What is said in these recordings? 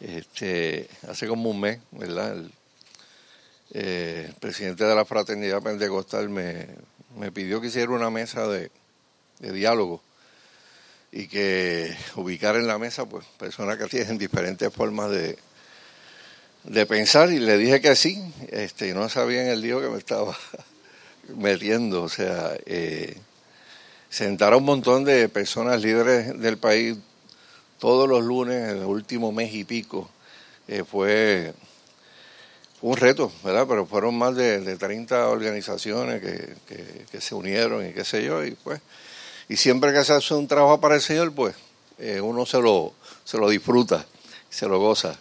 Este, hace como un mes, ¿verdad? El, eh, presidente de la Fraternidad Pentecostal me, me pidió que hiciera una mesa de, diálogo y que ubicar en la mesa pues personas que tienen diferentes formas de, de pensar y le dije que sí, este, no sabía en el lío que me estaba metiendo, o sea, eh, sentar a un montón de personas líderes del país todos los lunes, el último mes y pico, eh, fue, un reto, ¿verdad? Pero fueron más de, de 30 organizaciones que, se unieron y qué sé yo, y pues, y siempre que se hace un trabajo para el Señor, pues, eh, uno se lo, se lo disfruta, se lo goza.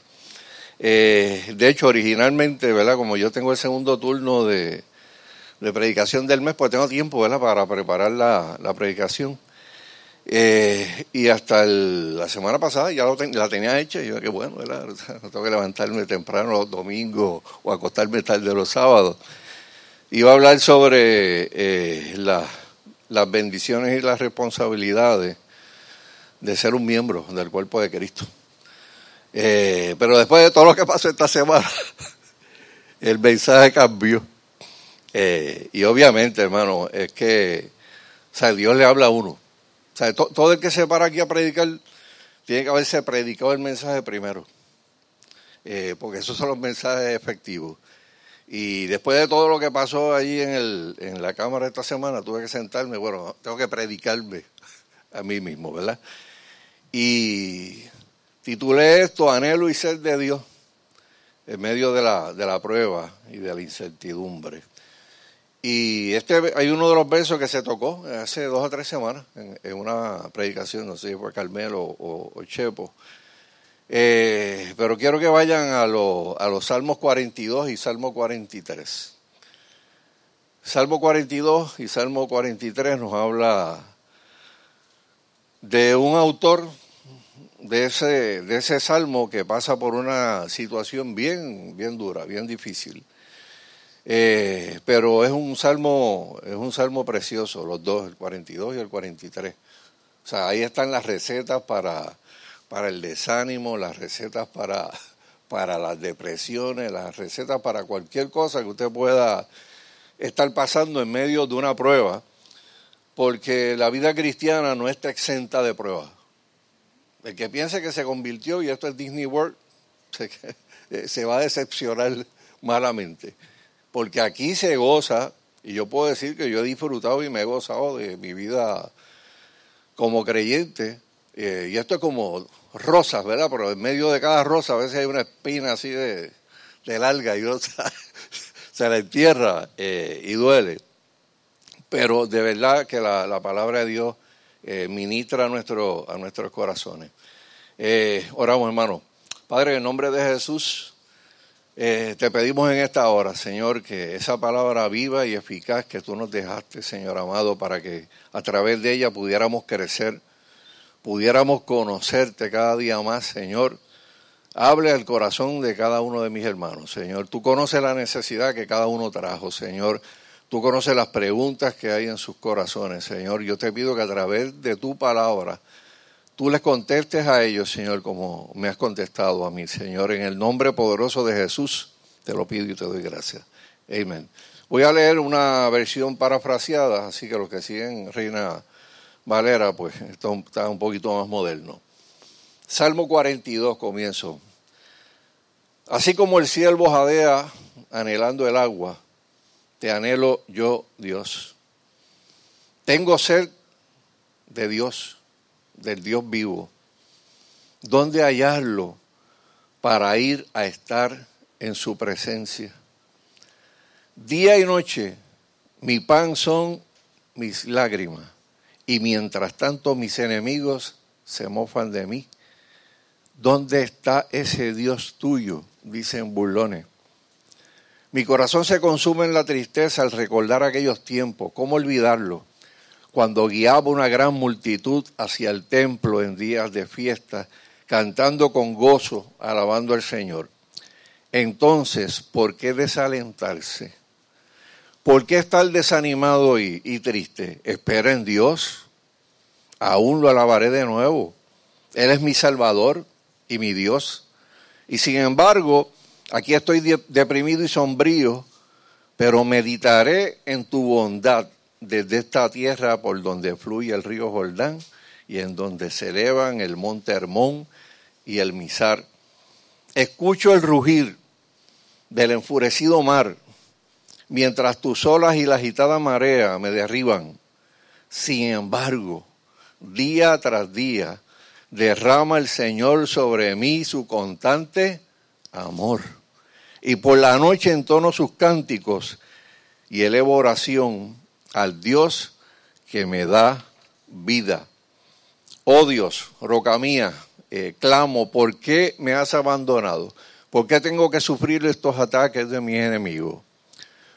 Eh, de hecho, originalmente, ¿verdad? Como yo tengo el segundo turno de, de predicación del mes, pues tengo tiempo, ¿verdad? Para preparar la, la predicación. Eh, y hasta la semana pasada ya la tenía hecha y yo, qué bueno. No tengo que levantarme temprano los domingos o acostarme tarde los sábados. Iba a hablar sobre eh, las bendiciones y las responsabilidades de ser un miembro del cuerpo de Cristo. Eh, pero después de todo lo que pasó esta semana, el mensaje cambió. y obviamente, hermano, es que Dios le habla a uno. O sea, todo el que se para aquí a predicar tiene que haberse predicado el mensaje primero, eh, porque esos son los mensajes efectivos. Y después de todo lo que pasó allí en, el, en la cámara esta semana, tuve que sentarme, bueno, tengo que predicarme a mí mismo, ¿verdad? Y titulé esto Anhelo y Ser de Dios en medio de la, de la prueba y de la incertidumbre. Y este hay uno de los versos que se tocó hace dos o tres semanas en, una predicación, no sé si fue Carmelo o, Chepo. Eh, pero quiero que vayan a, a los Salmos 42 y Salmo 43. Salmo 42 y Salmo 43 nos habla de un autor de ese, de ese salmo que pasa por una situación bien, bien dura, bien difícil. Eh, pero es un salmo, es un salmo precioso, los dos, el 42 y el 43. O sea, ahí están las recetas para, para el desánimo, las recetas para, para las depresiones, las recetas para cualquier cosa que usted pueda estar pasando en medio de una prueba, porque la vida cristiana no está exenta de pruebas. El que piense que se convirtió, y esto es Disney World, se, se va a decepcionar malamente porque aquí se goza, y yo puedo decir que yo he disfrutado y me he gozado de mi vida como creyente, eh, y esto es como rosas, ¿verdad? Pero en medio de cada rosa a veces hay una espina así de, larga y otra se la entierra eh, y duele. Pero de verdad que la, palabra de Dios eh, ministra nuestro, a nuestros corazones. oramos, hermano. Padre, en nombre de Jesús, eh, te pedimos en esta hora, Señor, que esa palabra viva y eficaz que tú nos dejaste, Señor amado, para que a través de ella pudiéramos crecer, pudiéramos conocerte cada día más, Señor. Hable al corazón de cada uno de mis hermanos, Señor. Tú conoces la necesidad que cada uno trajo, Señor. Tú conoces las preguntas que hay en sus corazones, Señor. Yo te pido que a través de tu palabra, tú les contestes a ellos, Señor, como me has contestado a mí, Señor. En el nombre poderoso de Jesús, te lo pido y te doy gracias. Amén. Voy a leer una versión parafraseada, así que los que siguen Reina Valera, pues está un poquito más moderno. Salmo 42, comienzo. Así como el siervo jadea anhelando el agua, te anhelo yo, Dios. Tengo sed de Dios del Dios vivo, ¿dónde hallarlo para ir a estar en su presencia? Día y noche mi pan son mis lágrimas y mientras tanto mis enemigos se mofan de mí. ¿Dónde está ese Dios tuyo? Dicen burlones. Mi corazón se consume en la tristeza al recordar aquellos tiempos. ¿Cómo olvidarlo? Cuando guiaba una gran multitud hacia el templo en días de fiesta, cantando con gozo, alabando al Señor. Entonces, ¿por qué desalentarse? ¿Por qué estar desanimado y, triste? Espera en Dios. Aún lo alabaré de nuevo. Él es mi Salvador y mi Dios. Y sin embargo, aquí estoy deprimido y sombrío, pero meditaré en tu bondad desde esta tierra por donde fluye el río Jordán y en donde se elevan el monte Hermón y el Mizar. Escucho el rugir del enfurecido mar, mientras tus olas y la agitada marea me derriban. Sin embargo, día tras día, derrama el Señor sobre mí su constante amor. Y por la noche entono sus cánticos y elevo oración al Dios que me da vida. Oh Dios, roca mía, eh, clamo, ¿por qué me has abandonado? ¿Por qué tengo que sufrir estos ataques de mis enemigos?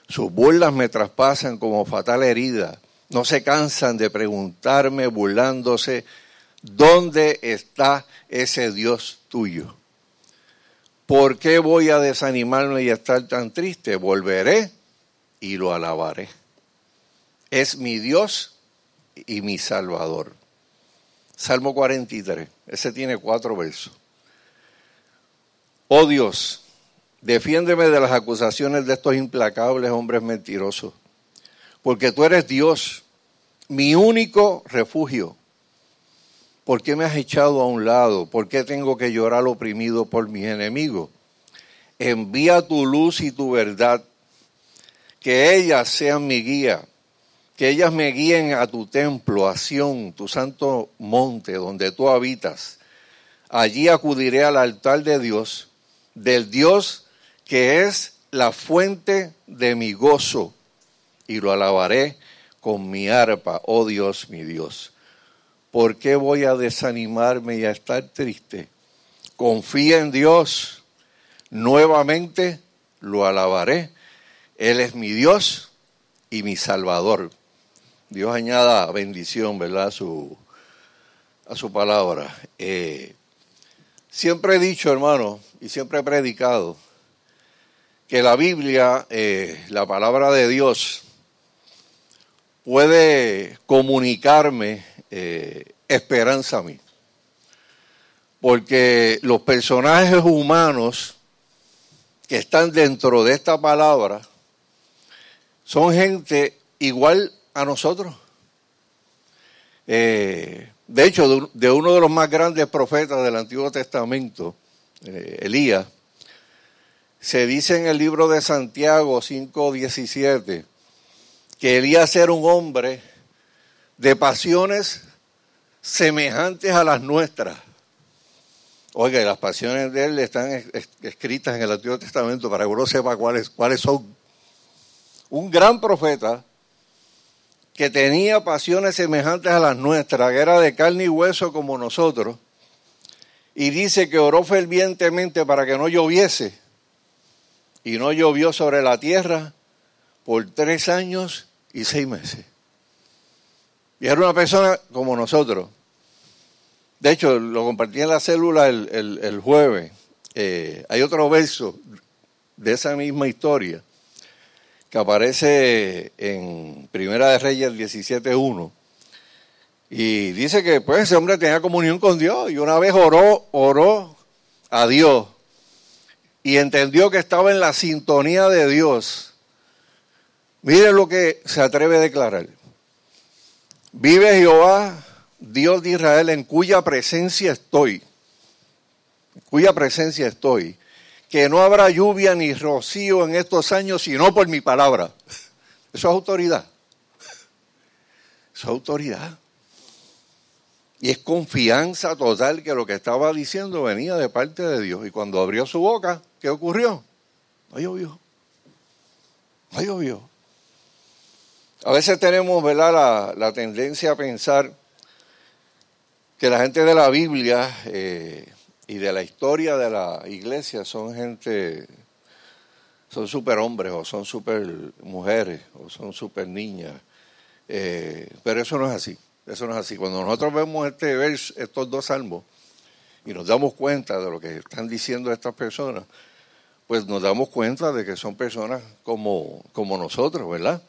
Sus burlas me traspasan como fatal herida. No se cansan de preguntarme, burlándose, ¿dónde está ese Dios tuyo? ¿Por qué voy a desanimarme y estar tan triste? Volveré y lo alabaré. Es mi Dios y mi Salvador. Salmo 43, ese tiene cuatro versos. Oh Dios, defiéndeme de las acusaciones de estos implacables hombres mentirosos, porque tú eres Dios, mi único refugio. ¿Por qué me has echado a un lado? ¿Por qué tengo que llorar oprimido por mis enemigos? Envía tu luz y tu verdad, que ellas sean mi guía que ellas me guíen a tu templo, a Sión, tu santo monte donde tú habitas. Allí acudiré al altar de Dios, del Dios que es la fuente de mi gozo, y lo alabaré con mi arpa, oh Dios, mi Dios. ¿Por qué voy a desanimarme y a estar triste? Confía en Dios, nuevamente lo alabaré. Él es mi Dios y mi Salvador. Dios añada bendición, ¿verdad? A su, a su palabra. Eh, siempre he dicho, hermano, y siempre he predicado, que la Biblia, eh, la palabra de Dios, puede comunicarme eh, esperanza a mí. Porque los personajes humanos que están dentro de esta palabra son gente igual a nosotros. Eh, de hecho, de, uno de los más grandes profetas del Antiguo Testamento, eh, Elías, se dice en el libro de Santiago 5:17 que Elías era un hombre de pasiones semejantes a las nuestras. Oiga, las pasiones de él están escritas en el Antiguo Testamento para que uno sepa cuáles, cuáles son. Un gran profeta que tenía pasiones semejantes a las nuestras, que era de carne y hueso como nosotros, y dice que oró fervientemente para que no lloviese, y no llovió sobre la tierra por tres años y seis meses. Y era una persona como nosotros. De hecho, lo compartí en la célula el, jueves. Eh, hay otro verso de esa misma historia que aparece en Primera de Reyes 17.1. Y dice que pues ese hombre tenía comunión con Dios y una vez oró, oró a Dios y entendió que estaba en la sintonía de Dios. Miren lo que se atreve a declarar. Vive Jehová, Dios de Israel, en cuya presencia estoy, en cuya presencia estoy, que no habrá lluvia ni rocío en estos años sino por mi palabra. Eso es autoridad. Eso es autoridad. Y es confianza total que lo que estaba diciendo venía de parte de Dios. Y cuando abrió su boca, ¿qué ocurrió? No llovió. No llovió. A veces tenemos. La, tendencia a pensar que la gente de la Biblia eh, y de la historia de la iglesia son gente, son super hombres o son super mujeres o son super niñas. Eh, pero eso no es así, eso no es así. Cuando nosotros vemos este verso, estos dos salmos y nos damos cuenta de lo que están diciendo estas personas, pues nos damos cuenta de que son personas como, como nosotros, ¿verdad?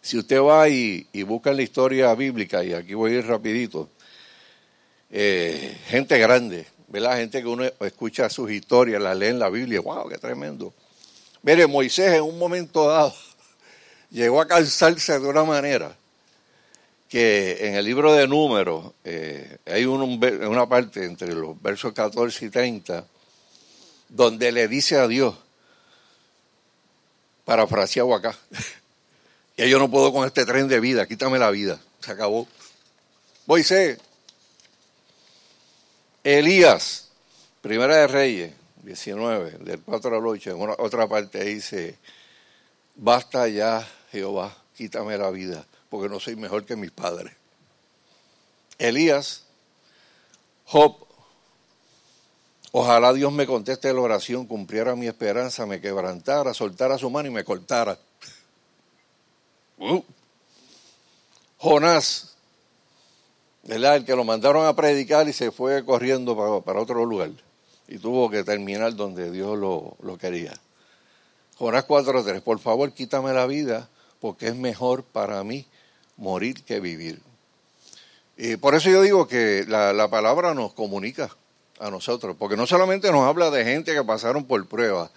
Si usted va y, busca la historia bíblica, y aquí voy a ir rapidito, eh, gente grande, ve la gente que uno escucha sus historias, las lee en la Biblia, wow, qué tremendo. Mire, Moisés en un momento dado llegó a cansarse de una manera que en el libro de números eh, hay una parte entre los versos 14 y 30 donde le dice a Dios, parafraseado acá, ya yo no puedo con este tren de vida, quítame la vida, se acabó. Moisés, Elías, Primera de Reyes, 19, del 4 al 8, en otra parte dice, basta ya Jehová, quítame la vida, porque no soy mejor que mis padres. Elías, Job, ojalá Dios me conteste la oración, cumpliera mi esperanza, me quebrantara, soltara su mano y me cortara. Uh. Jonás, ¿verdad? El que lo mandaron a predicar y se fue corriendo para, otro lugar y tuvo que terminar donde Dios lo, lo quería. Jonás 4.3, por favor quítame la vida porque es mejor para mí morir que vivir. Y por eso yo digo que la, la palabra nos comunica a nosotros, porque no solamente nos habla de gente que pasaron por pruebas,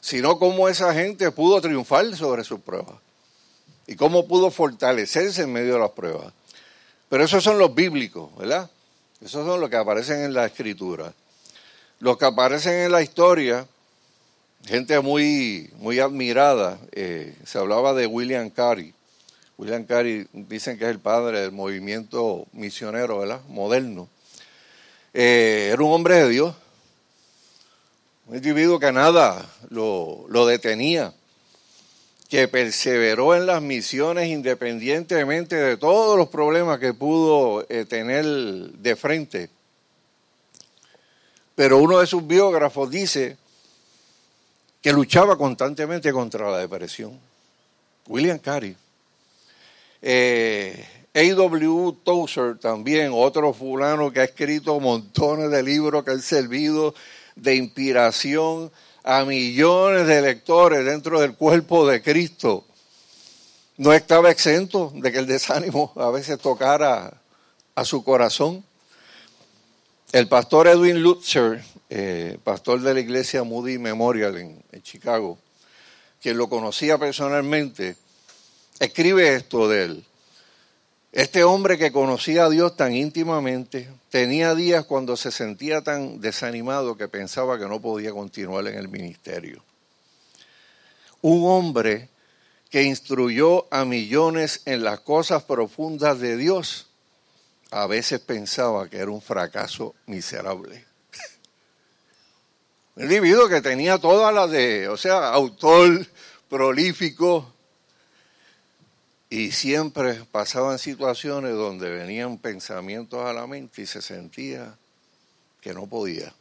sino cómo esa gente pudo triunfar sobre sus pruebas y cómo pudo fortalecerse en medio de las pruebas. Pero esos son los bíblicos, ¿verdad? Esos son los que aparecen en la escritura. Los que aparecen en la historia, gente muy, muy admirada, eh, se hablaba de William Carey. William Carey dicen que es el padre del movimiento misionero, ¿verdad? Moderno. Eh, era un hombre de Dios, un individuo que nada lo, lo detenía que perseveró en las misiones independientemente de todos los problemas que pudo eh, tener de frente. Pero uno de sus biógrafos dice que luchaba constantemente contra la depresión. William Carey. Eh, A.W. Tozer también, otro fulano que ha escrito montones de libros que han servido de inspiración a millones de lectores dentro del cuerpo de Cristo, no estaba exento de que el desánimo a veces tocara a su corazón. El pastor Edwin Lutzer, eh, pastor de la iglesia Moody Memorial en, en Chicago, quien lo conocía personalmente, escribe esto de él. Este hombre que conocía a Dios tan íntimamente, tenía días cuando se sentía tan desanimado que pensaba que no podía continuar en el ministerio. Un hombre que instruyó a millones en las cosas profundas de Dios, a veces pensaba que era un fracaso miserable. Un individuo que tenía todas las de, o sea, autor prolífico, y siempre pasaban situaciones donde venían pensamientos a la mente y se sentía que no podía.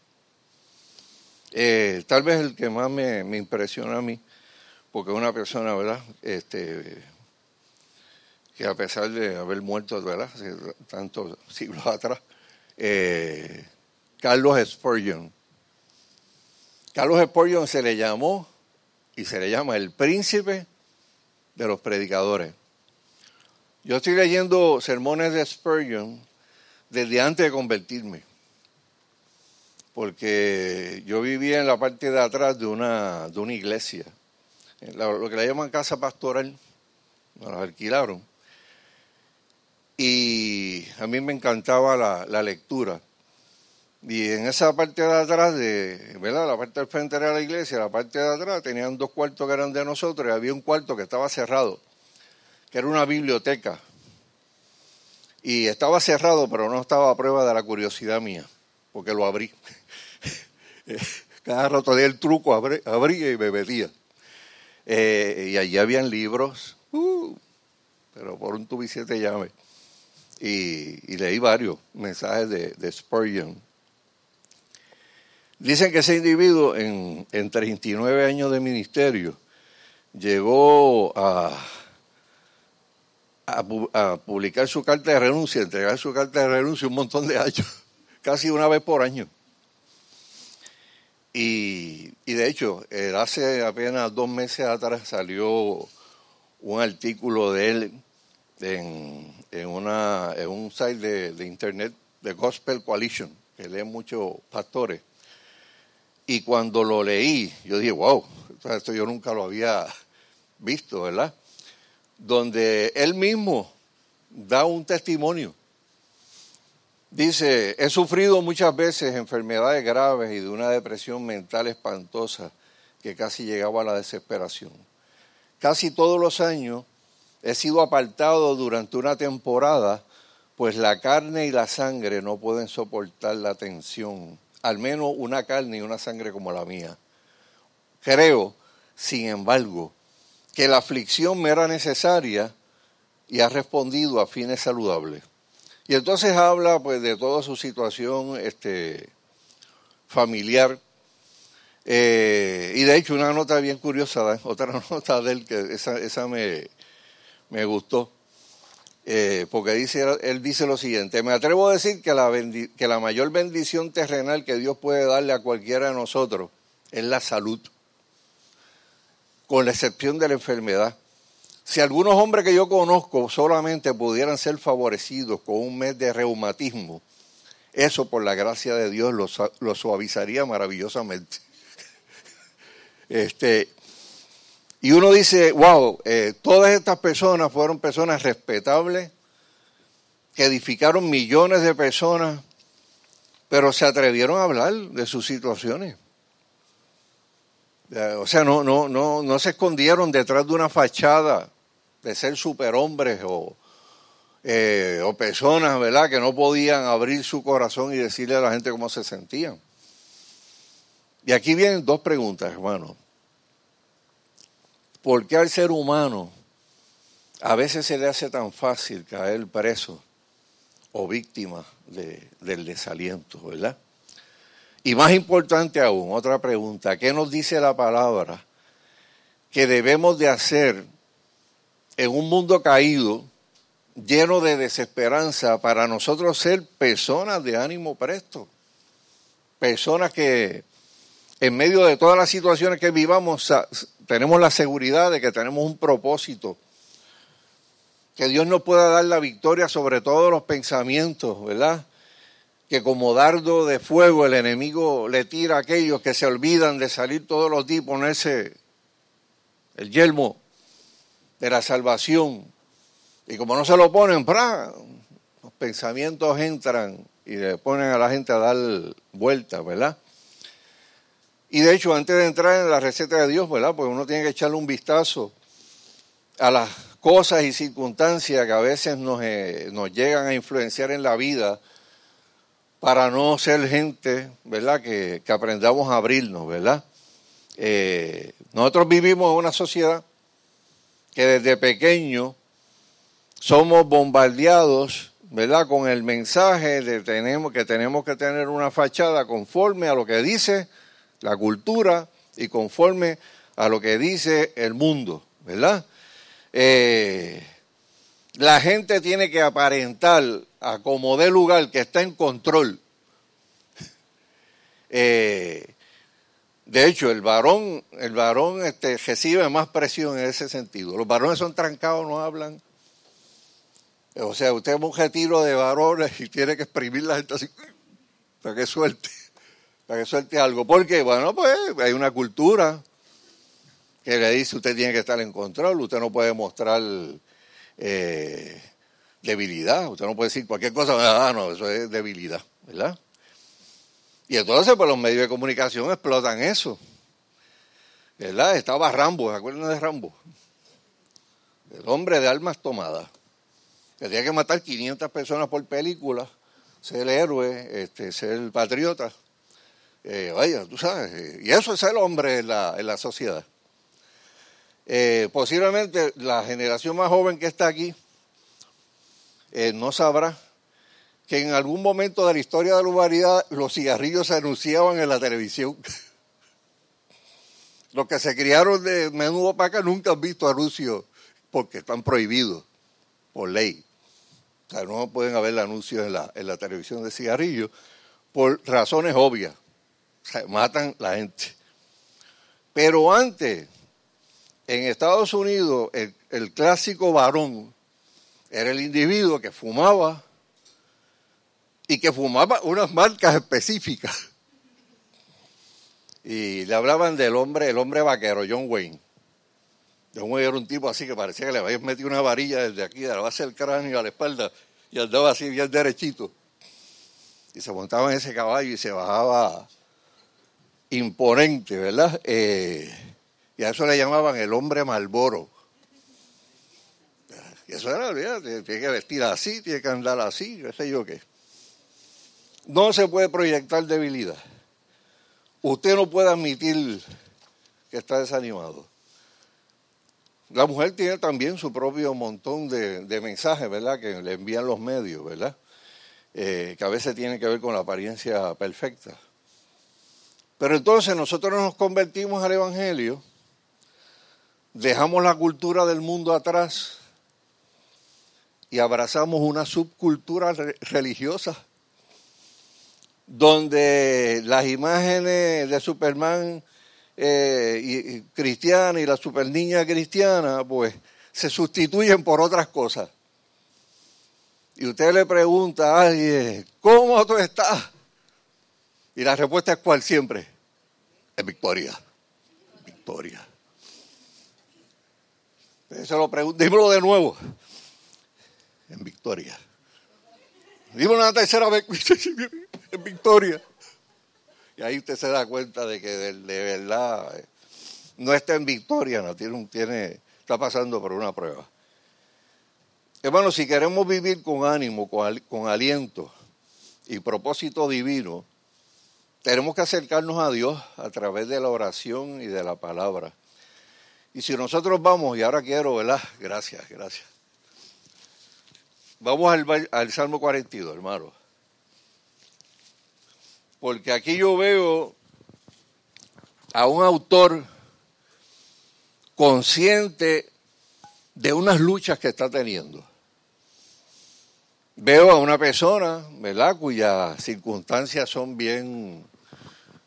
Eh, tal vez el que más me, impresiona a mí, porque una persona, ¿verdad? Este, que a pesar de haber muerto, ¿verdad? Hace tantos siglos atrás, eh, Carlos Spurgeon. Carlos Spurgeon se le llamó y se le llama el príncipe de los predicadores. Yo estoy leyendo sermones de Spurgeon desde antes de convertirme, porque yo vivía en la parte de atrás de una, de una iglesia, lo que le llaman casa pastoral, nos la alquilaron, y a mí me encantaba la, la lectura. Y en esa parte de atrás, de, ¿verdad? La parte del frente era la iglesia, la parte de atrás tenían dos cuartos que eran de nosotros y había un cuarto que estaba cerrado que era una biblioteca. Y estaba cerrado, pero no estaba a prueba de la curiosidad mía, porque lo abrí. Cada rato de el truco, abría y me metía. Eh, y allí habían libros, uh, pero por un tubo y siete llaves. Y, leí varios mensajes de, de, Spurgeon. Dicen que ese individuo en, en 39 años de ministerio llegó a, a, publicar su carta de renuncia, entregar su carta de renuncia un montón de años, casi una vez por año. Y, de hecho, hace apenas dos meses atrás salió un artículo de él en, en, una, en un site de, de, internet de Gospel Coalition, que leen muchos pastores. Y cuando lo leí, yo dije, wow, esto yo nunca lo había visto, ¿verdad? Donde él mismo da un testimonio. Dice, he sufrido muchas veces enfermedades graves y de una depresión mental espantosa que casi llegaba a la desesperación. Casi todos los años he sido apartado durante una temporada, pues la carne y la sangre no pueden soportar la tensión, al menos una carne y una sangre como la mía. Creo, sin embargo, que la aflicción me era necesaria y ha respondido a fines saludables. Y entonces habla pues de toda su situación este, familiar. Eh, y de hecho una nota bien curiosa, otra nota de él que esa, me, me gustó. Eh, porque dice, él dice lo siguiente, me atrevo a decir que la mayor bendición terrenal que Dios puede darle a cualquiera de nosotros es la salud, con la excepción de la enfermedad. Si algunos hombres que yo conozco solamente pudieran ser favorecidos con un mes de reumatismo, eso por la gracia de Dios lo, suavizaría maravillosamente. Este, y uno dice, wow, eh, todas estas personas fueron personas respetables, que edificaron millones de personas, pero se atrevieron a hablar de sus situaciones. O sea, no, no, no, no se escondieron detrás de una fachada de ser superhombres o, eh, o personas, ¿verdad?, que no podían abrir su corazón y decirle a la gente cómo se sentían. Y aquí vienen dos preguntas, hermano. ¿Por qué al ser humano a veces se le hace tan fácil caer preso o víctima del desaliento, verdad? Y más importante aún, otra pregunta, ¿qué nos dice la palabra que debemos de hacer en un mundo caído, lleno de desesperanza, para nosotros ser personas de ánimo presto? Personas que en medio de todas las situaciones que vivamos tenemos la seguridad de que tenemos un propósito, que Dios nos pueda dar la victoria sobre todos los pensamientos, ¿verdad? Que como dardo de fuego el enemigo le tira a aquellos que se olvidan de salir todos los días y ponerse el yelmo de la salvación. Y como no se lo ponen, los pensamientos entran y le ponen a la gente a dar vueltas, ¿verdad? Y de hecho, antes de entrar en la receta de Dios, ¿verdad? Pues uno tiene que echarle un vistazo a las cosas y circunstancias que a veces nos, eh, nos llegan a influenciar en la vida para no ser gente, ¿verdad? Que, aprendamos a abrirnos, ¿verdad? Eh, nosotros vivimos en una sociedad que desde pequeño somos bombardeados, ¿verdad? Con el mensaje de tenemos, que tenemos que tener una fachada conforme a lo que dice la cultura y conforme a lo que dice el mundo, ¿verdad? Eh, la gente tiene que aparentar a como de lugar que está en control. Eh, de hecho, el varón, el varón este, recibe más presión en ese sentido. Los varones son trancados, no hablan. O sea, usted es un retiro de varones y tiene que exprimir la gente así para que suelte, para que suelte algo. Porque, bueno, pues hay una cultura que le dice usted tiene que estar en control, usted no puede mostrar eh, debilidad. Usted no puede decir cualquier cosa, ah, no, eso es debilidad, ¿verdad? Y entonces, pues los medios de comunicación explotan eso. ¿Verdad? Estaba Rambo, ¿se acuerdan de Rambo? El hombre de armas tomadas. Tenía que matar 500 personas por película, ser héroe, este, ser patriota. Eh, vaya, tú sabes. Y eso es el hombre en la, en la sociedad. Eh, posiblemente la generación más joven que está aquí eh, no sabrá que en algún momento de la historia de la humanidad los cigarrillos se anunciaban en la televisión. Los que se criaron de menudo para nunca han visto anuncios porque están prohibidos por ley. O sea, no pueden haber anuncios en la, en la televisión de cigarrillos por razones obvias. Matan la gente. Pero antes, en Estados Unidos, el clásico varón era el individuo que fumaba y que fumaba unas marcas específicas. Y le hablaban del hombre, el hombre vaquero, John Wayne. John Wayne era un tipo así que parecía que le habían metido una varilla desde aquí, de la base del cráneo a la espalda, y andaba así bien derechito. Y se montaba en ese caballo y se bajaba imponente, ¿verdad? Eh, y a eso le llamaban el hombre malboro. Eso era, tiene que vestir así, tiene que andar así, qué sé yo qué. No se puede proyectar debilidad. Usted no puede admitir que está desanimado. La mujer tiene también su propio montón de, mensajes, ¿verdad? Que le envían los medios, ¿verdad? Eh, que a veces tienen que ver con la apariencia perfecta. Pero entonces nosotros nos convertimos al Evangelio, dejamos la cultura del mundo atrás y abrazamos una subcultura religiosa donde las imágenes de Superman eh, y, cristiana y la superniña cristiana, pues se sustituyen por otras cosas. Y usted le pregunta a alguien, ¿cómo tú estás? Y la respuesta es cuál siempre, es victoria, victoria. Lo dímelo de nuevo, en victoria. Dímelo una tercera vez, en victoria. Y ahí usted se da cuenta de que de, verdad eh, no está en victoria, no tiene, tiene, está pasando por una prueba. Hermano, si queremos vivir con ánimo, con, con aliento y propósito divino, tenemos que acercarnos a Dios a través de la oración y de la palabra. Y si nosotros vamos, y ahora quiero, ¿verdad? Gracias, gracias. Vamos al, al Salmo 42, hermano porque aquí yo veo a un autor consciente de unas luchas que está teniendo. Veo a una persona, ¿verdad?, cuyas circunstancias son bien,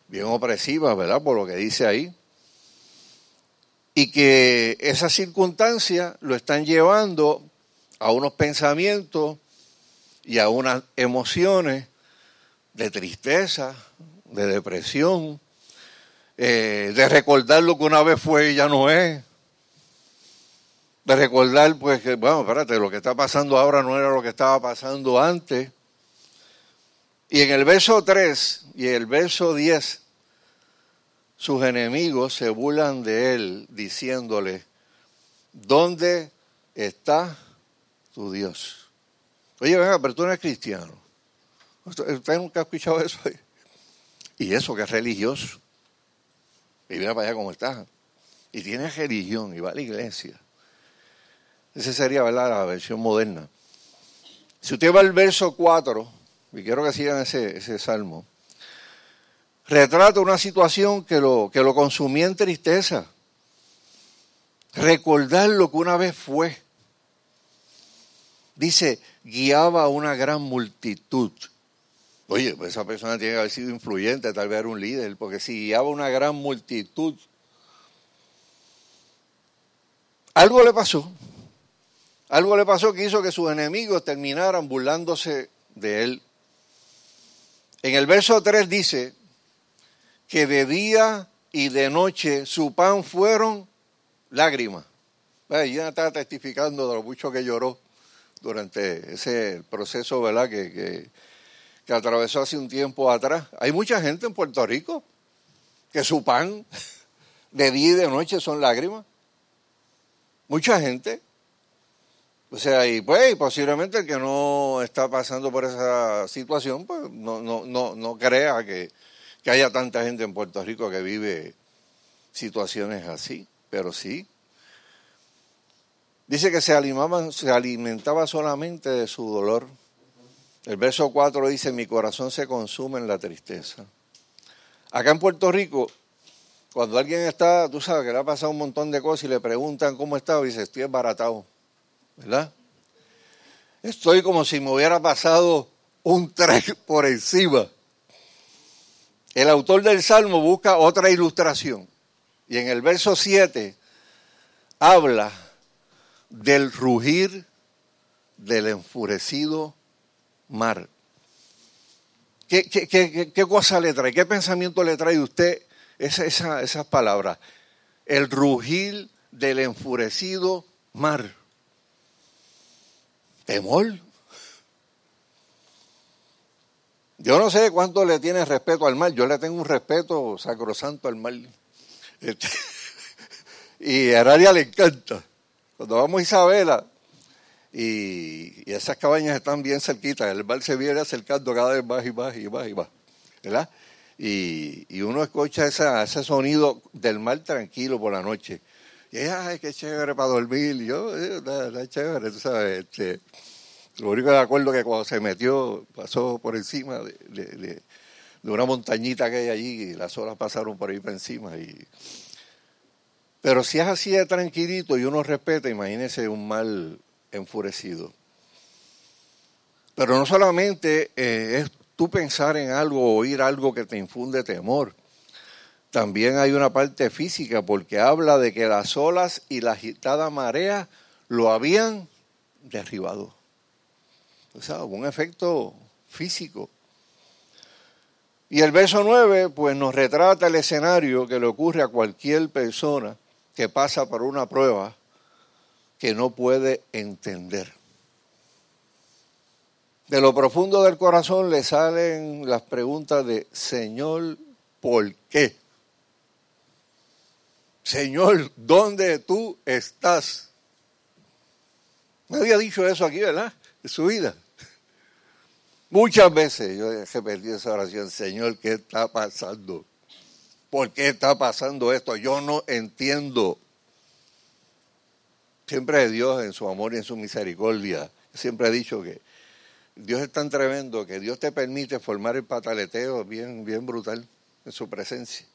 bien opresivas, ¿verdad?, por lo que dice ahí. Y que esas circunstancias lo están llevando a unos pensamientos y a unas emociones de tristeza, de depresión, eh, de recordar lo que una vez fue y ya no es, de recordar pues que, bueno, espérate, lo que está pasando ahora no era lo que estaba pasando antes. Y en el verso 3 y el verso 10, sus enemigos se burlan de él diciéndole, ¿dónde está tu Dios? Oye, venga, pero tú no eres cristiano. ¿Usted nunca ha escuchado eso? Y eso que es religioso. Y mira para allá cómo está. Y tiene religión y va a la iglesia. Esa sería la versión moderna. Si usted va al verso 4, y quiero que sigan ese, ese salmo, retrata una situación que lo, que lo consumía en tristeza. Recordar lo que una vez fue. Dice, guiaba a una gran multitud Oye, pues esa persona tiene que haber sido influyente, tal vez era un líder, porque si guiaba una gran multitud, algo le pasó. Algo le pasó que hizo que sus enemigos terminaran burlándose de él. En el verso 3 dice que de día y de noche su pan fueron lágrimas. Ella está testificando de lo mucho que lloró durante ese proceso, ¿verdad? que, que atravesó hace un tiempo atrás. Hay mucha gente en Puerto Rico que su pan de día y de noche son lágrimas. Mucha gente. O sea, y pues posiblemente el que no está pasando por esa situación, pues no, no, no, no crea que, que haya tanta gente en Puerto Rico que vive situaciones así, pero sí. Dice que se se alimentaba solamente de su dolor. El verso 4 dice, mi corazón se consume en la tristeza. Acá en Puerto Rico, cuando alguien está, tú sabes que le ha pasado un montón de cosas y le preguntan cómo está, dice, estoy embaratado, ¿verdad? Estoy como si me hubiera pasado un tren por encima. El autor del Salmo busca otra ilustración. Y en el verso 7 habla del rugir del enfurecido mar. ¿Qué, qué, cosa le trae? ¿Qué pensamiento le trae usted esa, esas palabras? El rugir del enfurecido mar. Temor. Yo no sé cuánto le tiene respeto al mar. Yo le tengo un respeto sacrosanto al mar. Este, y a Aradia le encanta. Cuando vamos a Isabela, y, esas cabañas están bien cerquitas, el mar se viene acercando cada vez más y más y más y más, ¿verdad? Y, uno escucha ese sonido del mar tranquilo por la noche. Y ay, qué chévere para dormir. Y yo, eh, chévere, tú sabes. Este, lo único me acuerdo que cuando se metió, pasó por encima de, de, una montañita que hay allí y las olas pasaron por ahí por encima. Y... Pero si es así de tranquilito y uno respeta, imagínese un mal enfurecido. Pero no solamente eh, es tú pensar en algo o oír algo que te infunde temor. También hay una parte física porque habla de que las olas y la agitada marea lo habían derribado. O sea, un efecto físico. Y el verso 9 pues nos retrata el escenario que le ocurre a cualquier persona que pasa por una prueba que no puede entender. De lo profundo del corazón le salen las preguntas de, Señor, ¿por qué? Señor, ¿dónde tú estás? Nadie ha dicho eso aquí, ¿verdad? En su vida. Muchas veces yo he repetido esa oración, Señor, ¿qué está pasando? ¿Por qué está pasando esto? Yo no entiendo. Siempre Dios en su amor y en su misericordia. Siempre he dicho que Dios es tan tremendo que Dios te permite formar el pataleteo bien, bien brutal en su presencia.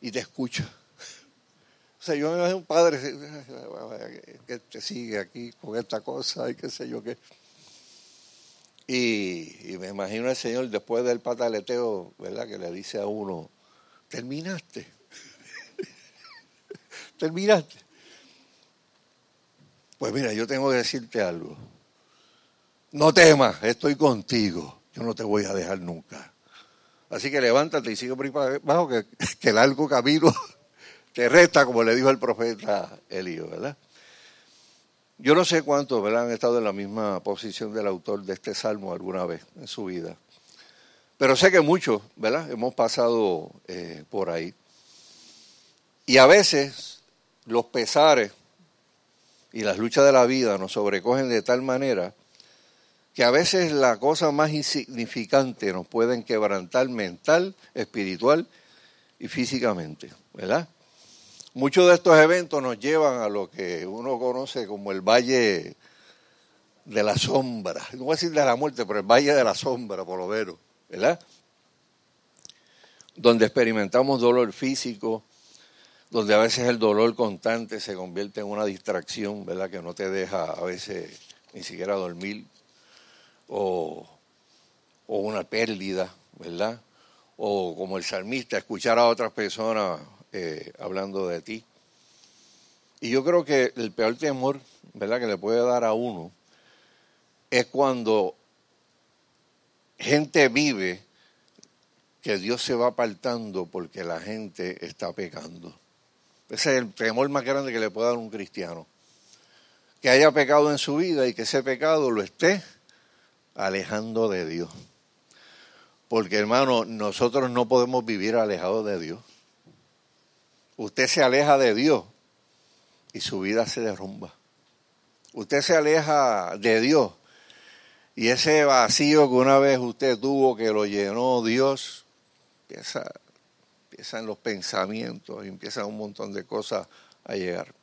Y te escucha. O sea, yo me imagino un padre que te sigue aquí con esta cosa y qué sé yo qué. Y, me imagino el Señor después del pataleteo, ¿verdad? Que le dice a uno, terminaste. terminaste. Pues mira, yo tengo que decirte algo. No temas, estoy contigo. Yo no te voy a dejar nunca. Así que levántate y sigue por ahí abajo, que, que largo camino te resta, como le dijo el profeta Elío, ¿verdad? Yo no sé cuántos ¿verdad? han estado en la misma posición del autor de este salmo alguna vez en su vida. Pero sé que muchos, ¿verdad? Hemos pasado eh, por ahí. Y a veces los pesares y las luchas de la vida nos sobrecogen de tal manera que a veces la cosa más insignificante nos pueden quebrantar mental, espiritual y físicamente, ¿verdad? Muchos de estos eventos nos llevan a lo que uno conoce como el Valle de la Sombra, no voy a decir de la muerte, pero el Valle de la Sombra, por lo menos, ¿verdad? Donde experimentamos dolor físico, donde a veces el dolor constante se convierte en una distracción, ¿verdad? Que no te deja a veces ni siquiera dormir, o, una pérdida, ¿verdad? O como el salmista, escuchar a otras personas eh, hablando de ti. Y yo creo que el peor temor, ¿verdad?, que le puede dar a uno es cuando gente vive que Dios se va apartando porque la gente está pecando. Ese es el temor más grande que le puede dar un cristiano. Que haya pecado en su vida y que ese pecado lo esté alejando de Dios. Porque hermano, nosotros no podemos vivir alejados de Dios. Usted se aleja de Dios y su vida se derrumba. Usted se aleja de Dios y ese vacío que una vez usted tuvo que lo llenó Dios, empieza empiezan los pensamientos, empiezan un montón de cosas a llegar.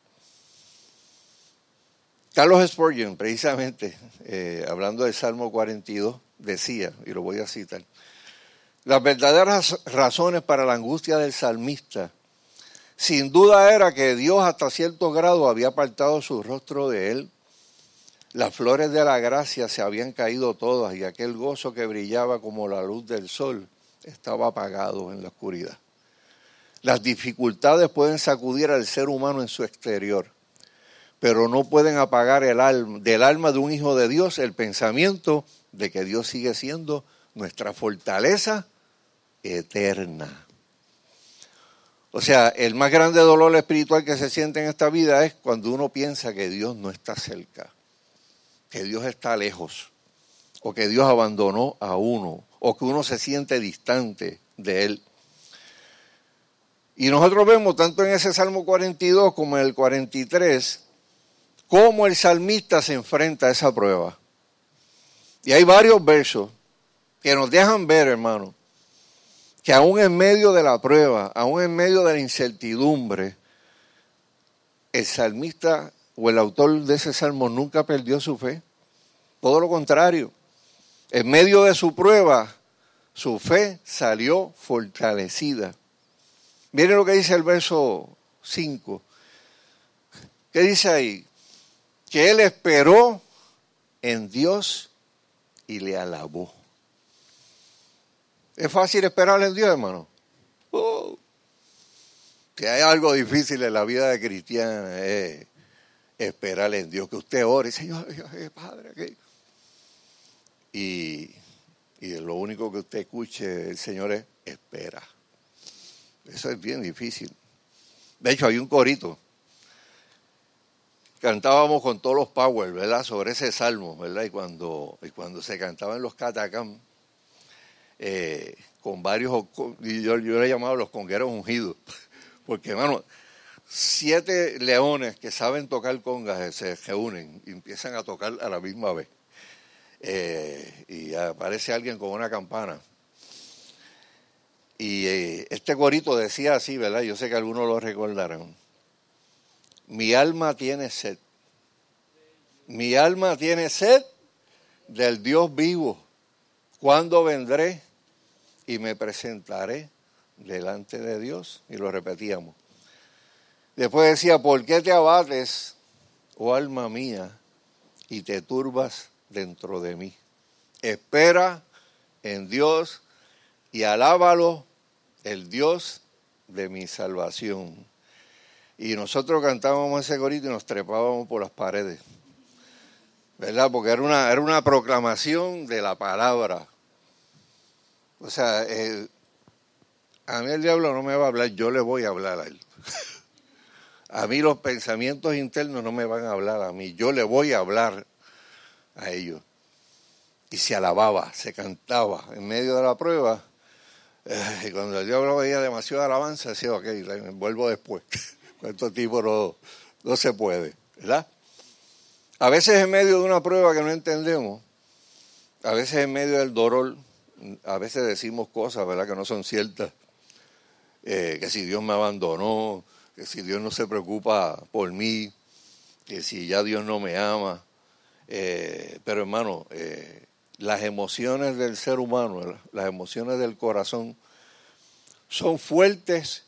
Carlos Spurgeon, precisamente, eh, hablando del Salmo 42, decía, y lo voy a citar, las verdaderas razones para la angustia del salmista, sin duda era que Dios hasta cierto grado había apartado su rostro de él, las flores de la gracia se habían caído todas y aquel gozo que brillaba como la luz del sol estaba apagado en la oscuridad. Las dificultades pueden sacudir al ser humano en su exterior, pero no pueden apagar el alma, del alma de un hijo de Dios el pensamiento de que Dios sigue siendo nuestra fortaleza eterna. O sea, el más grande dolor espiritual que se siente en esta vida es cuando uno piensa que Dios no está cerca, que Dios está lejos, o que Dios abandonó a uno, o que uno se siente distante de Él. Y nosotros vemos tanto en ese Salmo 42 como en el 43 cómo el salmista se enfrenta a esa prueba. Y hay varios versos que nos dejan ver, hermano, que aún en medio de la prueba, aún en medio de la incertidumbre, el salmista o el autor de ese salmo nunca perdió su fe. Todo lo contrario. En medio de su prueba, su fe salió fortalecida. Miren lo que dice el verso 5. ¿Qué dice ahí? Que él esperó en Dios y le alabó. ¿Es fácil esperar en Dios, hermano? Oh. Si hay algo difícil en la vida de cristiana es esperar en Dios, que usted ore, Señor, Padre, y, y lo único que usted escuche Señor es espera. Eso es bien difícil. De hecho, hay un corito. Cantábamos con todos los powers, ¿verdad? Sobre ese salmo, ¿verdad? Y cuando, y cuando se cantaba en los catacam, eh, con varios, yo, yo le he llamado los congueros ungidos, porque hermano, siete leones que saben tocar congas se reúnen y empiezan a tocar a la misma vez. Eh, y aparece alguien con una campana. Y eh, este corito decía así, ¿verdad? Yo sé que algunos lo recordarán. Mi alma tiene sed. Mi alma tiene sed del Dios vivo. ¿Cuándo vendré? y me presentaré delante de Dios. Y lo repetíamos. Después decía, ¿por qué te abates, oh alma mía, y te turbas dentro de mí? Espera en Dios y alábalo, el Dios de mi salvación. Y nosotros cantábamos ese corito y nos trepábamos por las paredes. ¿Verdad? Porque era una, era una proclamación de la palabra. O sea, eh, a mí el diablo no me va a hablar, yo le voy a hablar a él. a mí los pensamientos internos no me van a hablar a mí, yo le voy a hablar a ellos. Y se alababa, se cantaba en medio de la prueba. Eh, y cuando el diablo veía demasiada alabanza, decía, ok, vuelvo después. Cuánto tipo no, no se puede, ¿verdad? A veces en medio de una prueba que no entendemos, a veces en medio del dolor, a veces decimos cosas, ¿verdad?, que no son ciertas. Eh, que si Dios me abandonó, que si Dios no se preocupa por mí, que si ya Dios no me ama. Eh, pero hermano, eh, las emociones del ser humano, las emociones del corazón, son fuertes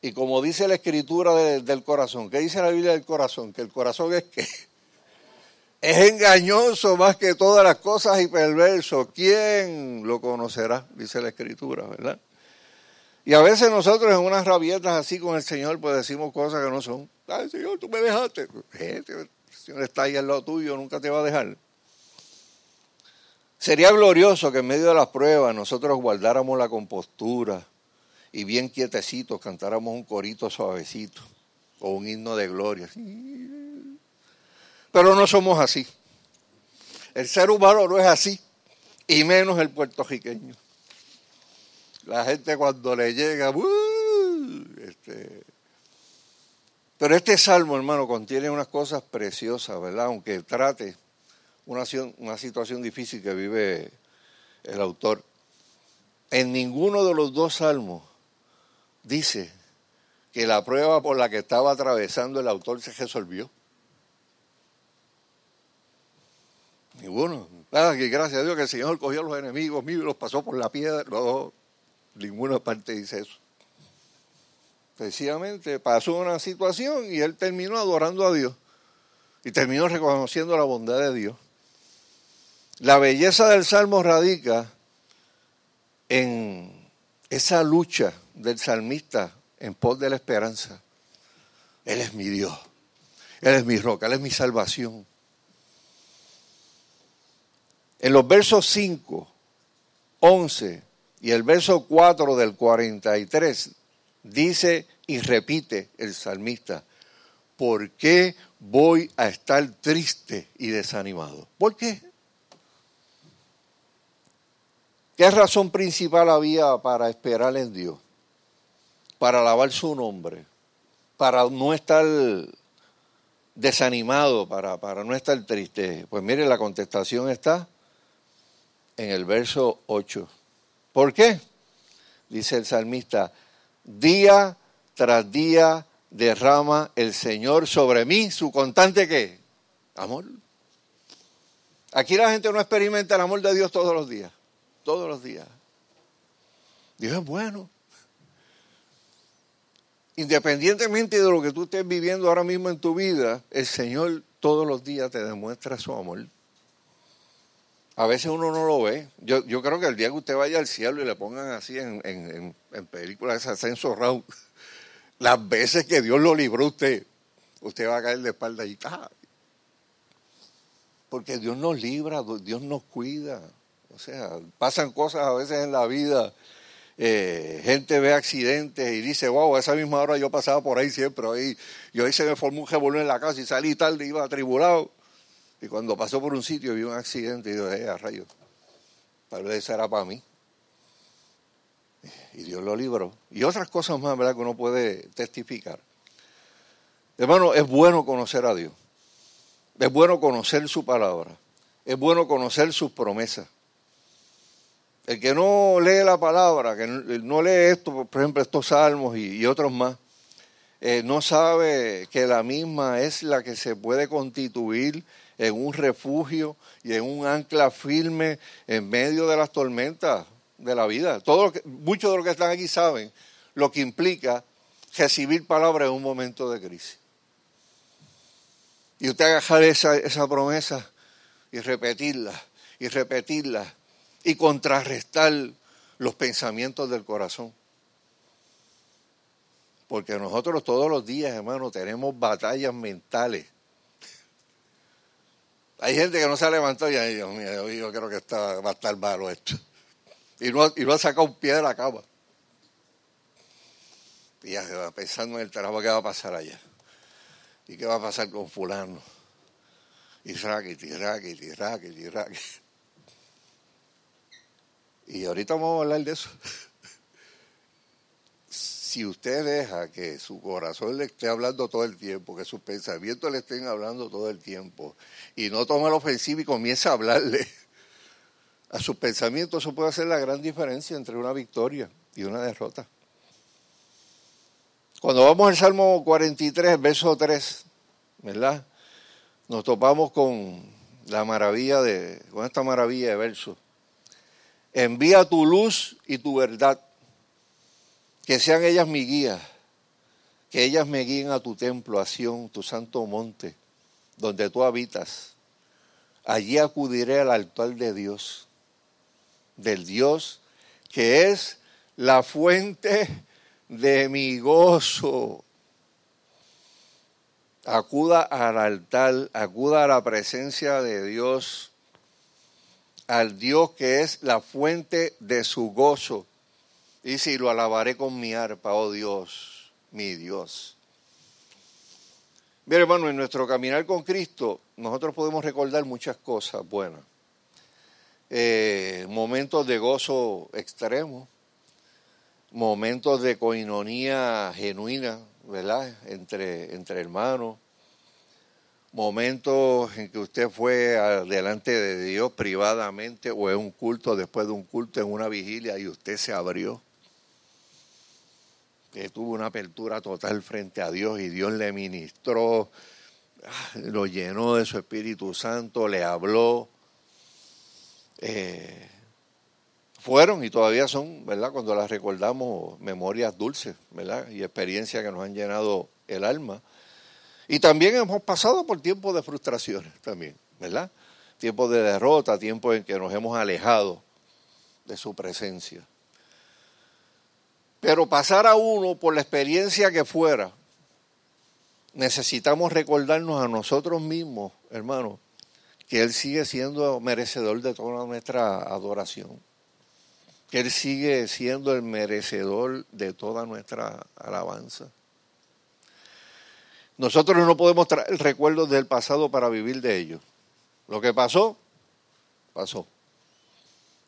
y como dice la escritura del corazón, ¿qué dice la Biblia del corazón? Que el corazón es que es engañoso más que todas las cosas y perverso. ¿Quién lo conocerá? Dice la escritura, ¿verdad? Y a veces nosotros en unas rabietas así con el Señor, pues decimos cosas que no son. Ay, Señor, tú me dejaste. El Señor está ahí al lado tuyo, nunca te va a dejar. Sería glorioso que en medio de las pruebas nosotros guardáramos la compostura y bien quietecitos cantáramos un corito suavecito o un himno de gloria. Pero no somos así. El ser humano no es así, y menos el puertorriqueño. La gente cuando le llega, este... pero este salmo, hermano, contiene unas cosas preciosas, ¿verdad? Aunque trate una, una situación difícil que vive el autor. En ninguno de los dos salmos dice que la prueba por la que estaba atravesando el autor se resolvió. Ninguno. Ah, que gracias a Dios que el Señor cogió a los enemigos míos y los pasó por la piedra. Ninguna parte dice eso. Sencillamente pasó una situación y él terminó adorando a Dios. Y terminó reconociendo la bondad de Dios. La belleza del Salmo radica en esa lucha del salmista en pos de la esperanza. Él es mi Dios. Él es mi roca. Él es mi salvación. En los versos 5 11 y el verso 4 del 43 dice y repite el salmista, ¿por qué voy a estar triste y desanimado? ¿Por qué? ¿Qué razón principal había para esperar en Dios? Para alabar su nombre, para no estar desanimado, para, para no estar triste. Pues mire, la contestación está en el verso 8. ¿Por qué? Dice el salmista, día tras día derrama el Señor sobre mí su constante qué? Amor. Aquí la gente no experimenta el amor de Dios todos los días todos los días. Dios es bueno. Independientemente de lo que tú estés viviendo ahora mismo en tu vida, el Señor todos los días te demuestra su amor. A veces uno no lo ve. Yo, yo creo que el día que usted vaya al cielo y le pongan así en, en, en, películas de ascenso round, las veces que Dios lo libró usted, usted va a caer de espalda y ¡ah! Porque Dios nos libra, Dios nos cuida. O sea, pasan cosas a veces en la vida. Eh, gente ve accidentes y dice, wow, esa misma hora yo pasaba por ahí siempre. Ahí, yo ahí se me formó un revolver en la casa y salí tarde, iba atribulado. Y cuando pasó por un sitio vi un accidente y dije, eh, a rayos, tal vez era para mí. Y Dios lo libró. Y otras cosas más, ¿verdad?, que uno puede testificar. Hermano, es bueno conocer a Dios. Es bueno conocer su palabra. Es bueno conocer sus promesas. El que no lee la palabra, que no lee esto, por ejemplo, estos salmos y, otros más, eh, no sabe que la misma es la que se puede constituir en un refugio y en un ancla firme en medio de las tormentas de la vida. Todo muchos de los que están aquí saben lo que implica recibir palabra en un momento de crisis. Y usted agarrar esa, esa promesa y repetirla y repetirla y contrarrestar los pensamientos del corazón. Porque nosotros todos los días, hermano, tenemos batallas mentales. Hay gente que no se ha levantado y dice, Dios mío, yo creo que está, va a estar malo esto. Y no, y no ha sacado un pie de la cama. Y ya se va pensando en el trabajo que va a pasar allá. ¿Y qué va a pasar con fulano? Y raquiti, raquiti, raquiti, raquiti. Y ahorita vamos a hablar de eso. Si usted deja que su corazón le esté hablando todo el tiempo, que sus pensamientos le estén hablando todo el tiempo, y no toma la ofensiva y comienza a hablarle a sus pensamientos, eso puede hacer la gran diferencia entre una victoria y una derrota. Cuando vamos al Salmo 43, verso 3, ¿verdad? Nos topamos con la maravilla de, con esta maravilla de verso. Envía tu luz y tu verdad, que sean ellas mi guía, que ellas me guíen a tu templo, a Sion, tu santo monte, donde tú habitas. Allí acudiré al altar de Dios, del Dios que es la fuente de mi gozo. Acuda al altar, acuda a la presencia de Dios al Dios que es la fuente de su gozo. Y si lo alabaré con mi arpa, oh Dios, mi Dios. Bien, hermano, en nuestro caminar con Cristo, nosotros podemos recordar muchas cosas buenas. Eh, momentos de gozo extremo, momentos de coinonía genuina, ¿verdad? Entre, entre hermanos momentos en que usted fue delante de Dios privadamente o en un culto, después de un culto, en una vigilia y usted se abrió, que tuvo una apertura total frente a Dios y Dios le ministró, ah, lo llenó de su Espíritu Santo, le habló. Eh, fueron y todavía son, ¿verdad? Cuando las recordamos, memorias dulces, ¿verdad? Y experiencias que nos han llenado el alma. Y también hemos pasado por tiempos de frustraciones, también, ¿verdad? Tiempos de derrota, tiempos en que nos hemos alejado de su presencia. Pero pasar a uno por la experiencia que fuera, necesitamos recordarnos a nosotros mismos, hermanos, que Él sigue siendo merecedor de toda nuestra adoración. que Él sigue siendo el merecedor de toda nuestra alabanza. Nosotros no podemos traer recuerdos del pasado para vivir de ellos. Lo que pasó, pasó.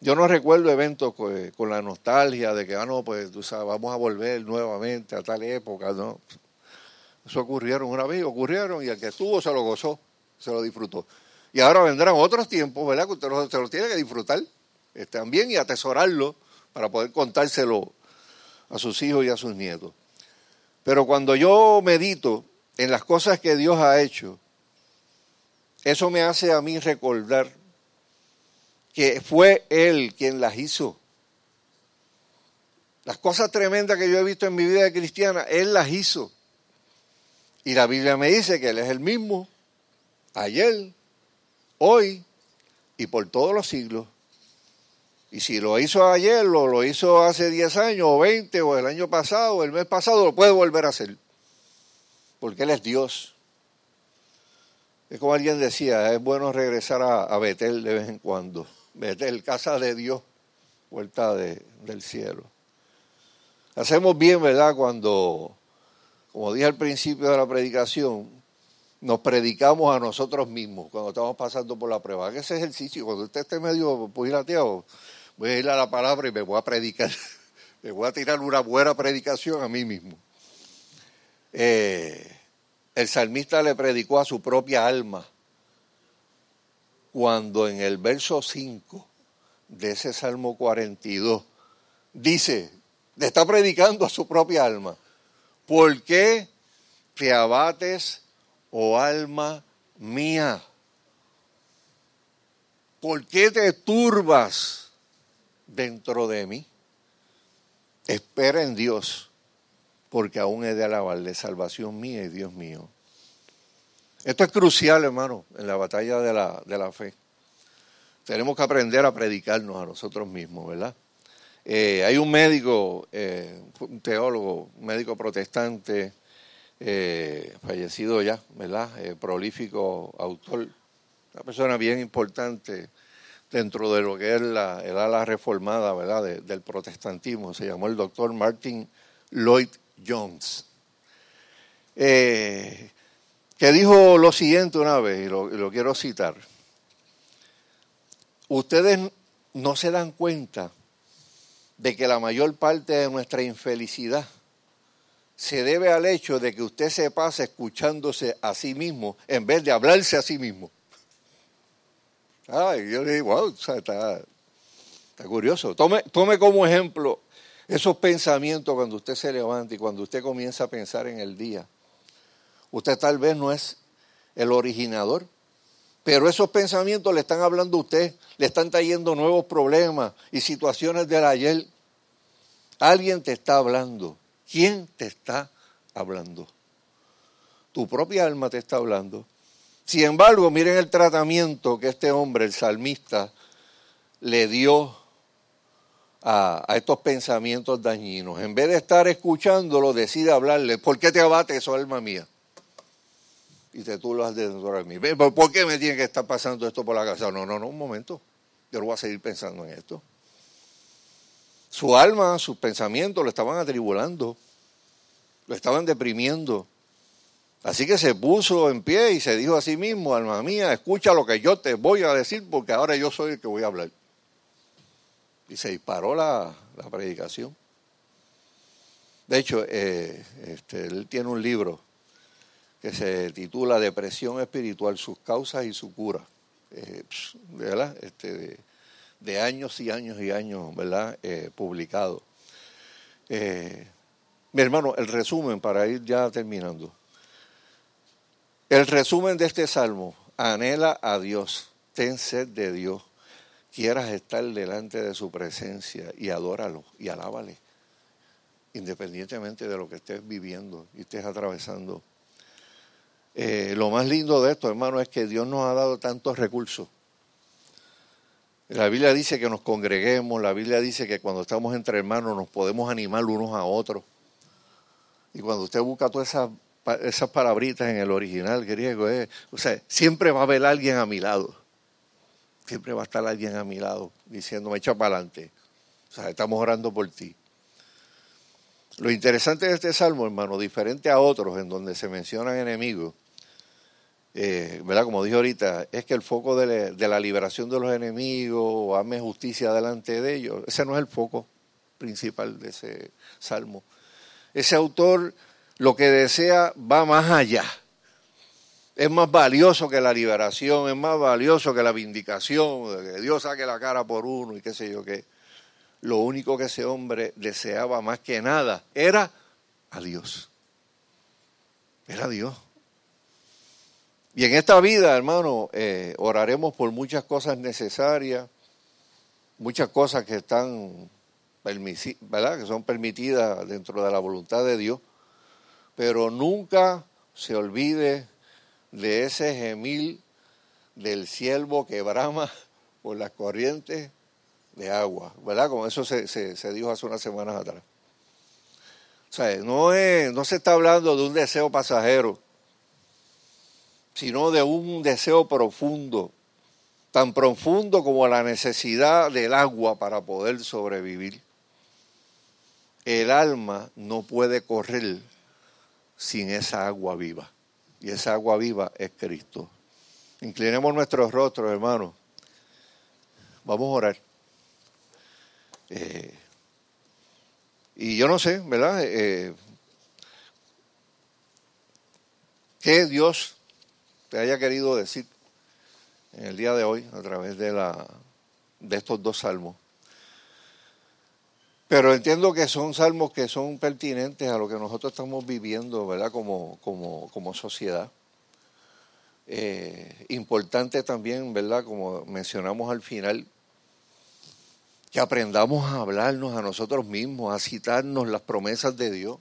Yo no recuerdo eventos con la nostalgia de que, ah, no, pues tú sabes, vamos a volver nuevamente a tal época, ¿no? Eso ocurrieron una vez, ocurrieron y el que estuvo se lo gozó, se lo disfrutó. Y ahora vendrán otros tiempos, ¿verdad? Que usted se los tiene que disfrutar también y atesorarlo para poder contárselo a sus hijos y a sus nietos. Pero cuando yo medito en las cosas que Dios ha hecho, eso me hace a mí recordar que fue Él quien las hizo. Las cosas tremendas que yo he visto en mi vida cristiana, Él las hizo. Y la Biblia me dice que Él es el mismo, ayer, hoy y por todos los siglos. Y si lo hizo ayer, o lo hizo hace 10 años, o 20, o el año pasado, o el mes pasado, lo puede volver a hacer. Porque Él es Dios. Es como alguien decía, es bueno regresar a, Betel de vez en cuando. Betel, casa de Dios, vuelta del cielo. Hacemos bien, ¿verdad? Cuando, como dije al principio de la predicación, nos predicamos a nosotros mismos cuando estamos pasando por la prueba. Haga ese ejercicio, cuando usted esté medio pugilateado, voy a ir a la palabra y me voy a predicar, me voy a tirar una buena predicación a mí mismo. Eh, el salmista le predicó a su propia alma cuando en el verso 5 de ese Salmo 42 dice, le está predicando a su propia alma, ¿por qué te abates, oh alma mía? ¿Por qué te turbas? dentro de mí. Espera en Dios, porque aún he de alabarle, salvación mía y Dios mío. Esto es crucial, hermano, en la batalla de la, de la fe. Tenemos que aprender a predicarnos a nosotros mismos, ¿verdad? Eh, hay un médico, eh, un teólogo, un médico protestante, eh, fallecido ya, ¿verdad? prolífico autor, una persona bien importante dentro de lo que es la, el ala reformada ¿verdad? del protestantismo. Se llamó el doctor Martin Lloyd Jones. Eh, que dijo lo siguiente una vez, y lo, quiero citar. Ustedes no se dan cuenta de que la mayor parte de nuestra infelicidad se debe al hecho de que usted se pasa escuchándose a sí mismo en vez de hablarse a sí mismo. Ay, yo le digo, wow, está, está, curioso. Tome, tome como ejemplo esos pensamientos cuando usted se levanta y cuando usted comienza a pensar en el día. Usted tal vez no es el originador, pero esos pensamientos le están hablando a usted, le están trayendo nuevos problemas y situaciones del ayer. Alguien te está hablando. ¿Quién te está hablando? Tu propia alma te está hablando. Sin embargo, miren el tratamiento que este hombre, el salmista, le dio a, estos pensamientos dañinos. En vez de estar escuchándolo, decide hablarle, ¿por qué te abate eso, alma mía? Y te tú lo has de dentro de mí. ¿Por qué me tiene que estar pasando esto por la casa? No, no, no, un momento. Yo no voy a seguir pensando en esto. Su alma, sus pensamientos lo estaban atribulando, lo estaban deprimiendo. Así que se puso en pie y se dijo a sí mismo, alma mía, escucha lo que yo te voy a decir porque ahora yo soy el que voy a hablar. Y se disparó la, predicación. De hecho, eh, este, él tiene un libro que se titula Depresión Espiritual, sus causas y su cura. Eh, ¿verdad? Este, de, años y años y años, ¿verdad? Eh, publicado. mi hermano, el resumen para ir ya terminando. El resumen de este salmo, anhela a Dios, ten sed de Dios, quieras estar delante de su presencia y adóralo y alábale, independientemente de lo que estés viviendo y estés atravesando. Eh, lo más lindo de esto, hermano, es que Dios nos ha dado tantos recursos. La Biblia dice que nos congreguemos, la Biblia dice que cuando estamos entre hermanos nos podemos animar unos a otros. Y cuando usted busca todas esas esas palabritas en el original griego es, o sea, siempre va a haber alguien a mi lado. Siempre va a estar alguien a mi lado diciéndome, echa para adelante, O sea, estamos orando por ti. Lo interesante de este salmo, hermano, diferente a otros en donde se mencionan enemigos, eh, ¿verdad? Como dije ahorita, es que el foco de, la liberación de los enemigos o ame justicia delante de ellos, ese no es el foco principal de ese salmo. Ese autor lo que desea va más allá. Es más valioso que la liberación, es más valioso que la vindicación, que Dios saque la cara por uno y qué sé yo qué. Lo único que ese hombre deseaba más que nada era a Dios. Era Dios. Y en esta vida, hermano, eh, oraremos por muchas cosas necesarias, muchas cosas que están, ¿verdad? Que son permitidas dentro de la voluntad de Dios, pero nunca se olvide de ese gemil del siervo que brama por las corrientes de agua, ¿verdad? Como eso se, se, dijo hace unas semanas atrás. O sea, no, es, no se está hablando de un deseo pasajero, sino de un deseo profundo, tan profundo como la necesidad del agua para poder sobrevivir. El alma no puede correr sin esa agua viva, y esa agua viva es Cristo. Inclinemos nuestros rostros, hermanos. Vamos a orar. Eh, y yo no sé, ¿verdad? Eh, ¿Qué Dios te haya querido decir en el día de hoy a través de, la, de estos dos salmos? Pero entiendo que son salmos que son pertinentes a lo que nosotros estamos viviendo, ¿verdad? Como, como, como sociedad. Eh, importante también, ¿verdad? Como mencionamos al final, que aprendamos a hablarnos a nosotros mismos, a citarnos las promesas de Dios,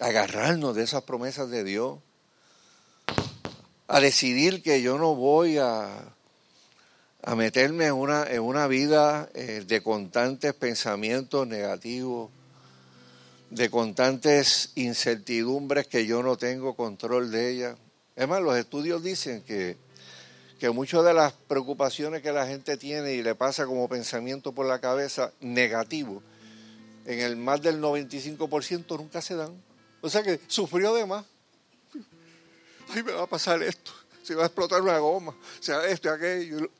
agarrarnos de esas promesas de Dios, a decidir que yo no voy a, a meterme en una, en una vida eh, de constantes pensamientos negativos, de constantes incertidumbres que yo no tengo control de ellas. Es más, los estudios dicen que que muchas de las preocupaciones que la gente tiene y le pasa como pensamiento por la cabeza negativo, en el más del 95% nunca se dan. O sea que sufrió de más. Ay, me va a pasar esto, se va a explotar una goma, sea esto y aquello.